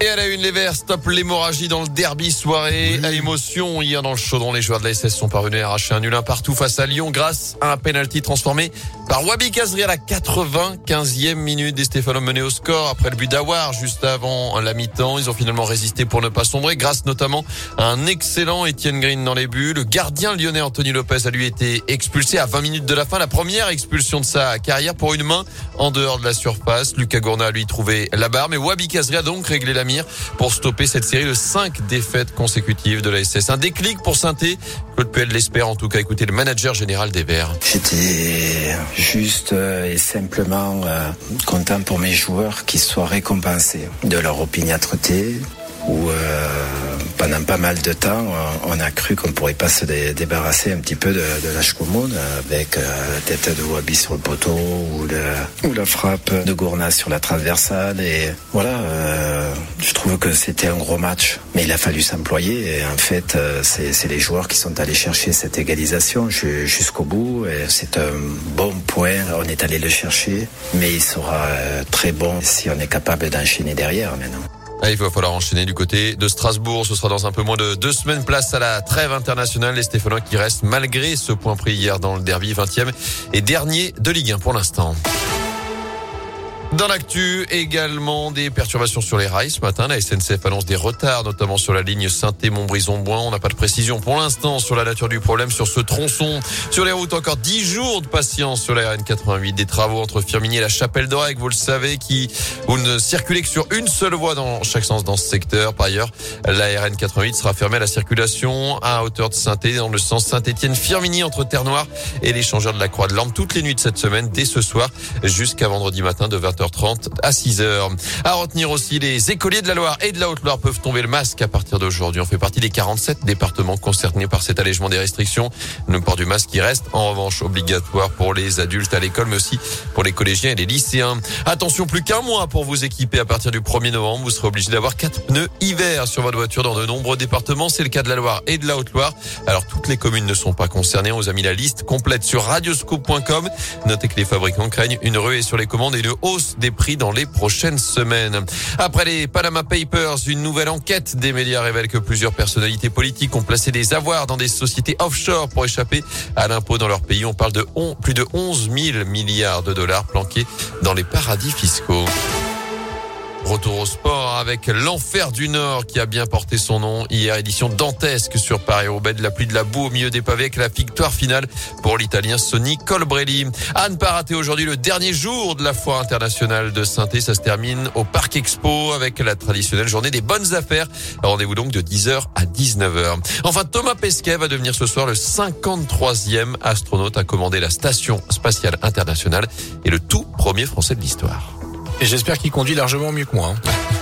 Et à la une, les Verts stop l'hémorragie dans le derby soirée à émotion. Hier dans le chaudron, les joueurs de la SS sont parvenus à arracher un nul un partout face à Lyon grâce à un penalty transformé par Wabi Kazri à la 95e minute. Des Stéphano menés au score après le but d'Awar juste avant la mi-temps. Ils ont finalement résisté pour ne pas sombrer grâce notamment à un excellent Etienne Green dans les buts. Le gardien lyonnais Anthony Lopez a lui été expulsé à 20 minutes de la fin. La première expulsion de sa carrière pour une main en dehors de la surface. Lucas Gourna a lui trouvé la barre, mais Wabi Kazri a donc réglé la pour stopper cette série de cinq défaites consécutives de la SS. Un déclic pour Sainté. Claude Puel l'espère en tout cas. Écoutez le manager général des Verts. J'étais juste euh, et simplement euh, content pour mes joueurs qui soient récompensés de leur opiniâtreté ou euh, pendant pas mal de temps, on a cru qu'on pourrait pas se débarrasser un petit peu de, de l'âge commune avec euh, la tête de Wabi sur le poteau ou, la frappe de Gourna sur la transversale. Et voilà, je trouve que c'était un gros match, mais il a fallu s'employer. Et en fait, euh, c'est les joueurs qui sont allés chercher cette égalisation jusqu'au bout. C'est un bon point. On est allé le chercher, mais il sera très bon si on est capable d'enchaîner derrière maintenant. Ah, il va falloir enchaîner du côté de Strasbourg. Ce sera dans un peu moins de deux semaines. Place à la trêve internationale. Les Stéphanois qui restent malgré ce point pris hier dans le derby 20e et dernier de Ligue 1 pour l'instant. Dans l'actu, également des perturbations sur les rails ce matin. La SNCF annonce des retards, notamment sur la ligne Saint-Montbrison-Boin. On n'a pas de précision pour l'instant sur la nature du problème sur ce tronçon. Sur les routes, encore 10 jours de patience sur la RN88. Des travaux entre Firminy et la Chapelle d'Orec, vous le savez, qui vous ne circulez que sur une seule voie dans chaque sens dans ce secteur. Par ailleurs, la RN88 sera fermée à la circulation à hauteur de saint dans le sens Saint-Étienne-Firminy entre Terre-Noire et l'échangeur de la Croix de Lampe toutes les nuits de cette semaine, dès ce soir jusqu'à vendredi matin de 20 30 à 6h. À retenir aussi, les écoliers de la Loire et de la Haute-Loire peuvent tomber le masque à partir d'aujourd'hui. On fait partie des 47 départements concernés par cet allègement des restrictions. Le port du masque qui reste en revanche obligatoire pour les adultes à l'école, mais aussi pour les collégiens et les lycéens. Attention, plus qu'un mois pour vous équiper à partir du 1er novembre. Vous serez obligé d'avoir quatre pneus hiver sur votre voiture dans de nombreux départements. C'est le cas de la Loire et de la Haute-Loire. Alors, toutes les communes ne sont pas concernées. On vous a mis la liste complète sur radioscope.com. Notez que les fabricants craignent une ruée sur les commandes et une hausse des prix dans les prochaines semaines. Après les Panama Papers, une nouvelle enquête des médias révèle que plusieurs personnalités politiques ont placé des avoirs dans des sociétés offshore pour échapper à l'impôt dans leur pays. On parle de plus de 11 000 milliards de dollars planqués dans les paradis fiscaux. Retour au sport avec l'enfer du Nord qui a bien porté son nom. Hier, édition dantesque sur Paris-Roubaix de la pluie de la boue au milieu des pavés avec la victoire finale pour l'Italien Sonny Colbrelli. À ne pas rater aujourd'hui le dernier jour de la foire internationale de saint Ça se termine au Parc Expo avec la traditionnelle journée des bonnes affaires. Rendez-vous donc de 10h à 19h. Enfin, Thomas Pesquet va devenir ce soir le 53e astronaute à commander la station spatiale internationale et le tout premier français de l'histoire. Et j'espère qu'il conduit largement mieux que moi. Hein.